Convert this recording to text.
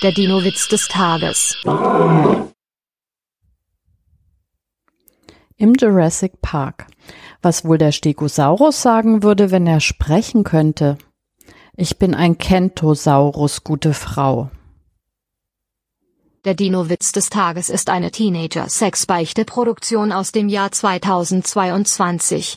Der Dino-Witz des Tages. Im Jurassic Park. Was wohl der Stegosaurus sagen würde, wenn er sprechen könnte? Ich bin ein Kentosaurus, gute Frau. Der Dino-Witz des Tages ist eine Teenager-Sexbeichte-Produktion aus dem Jahr 2022.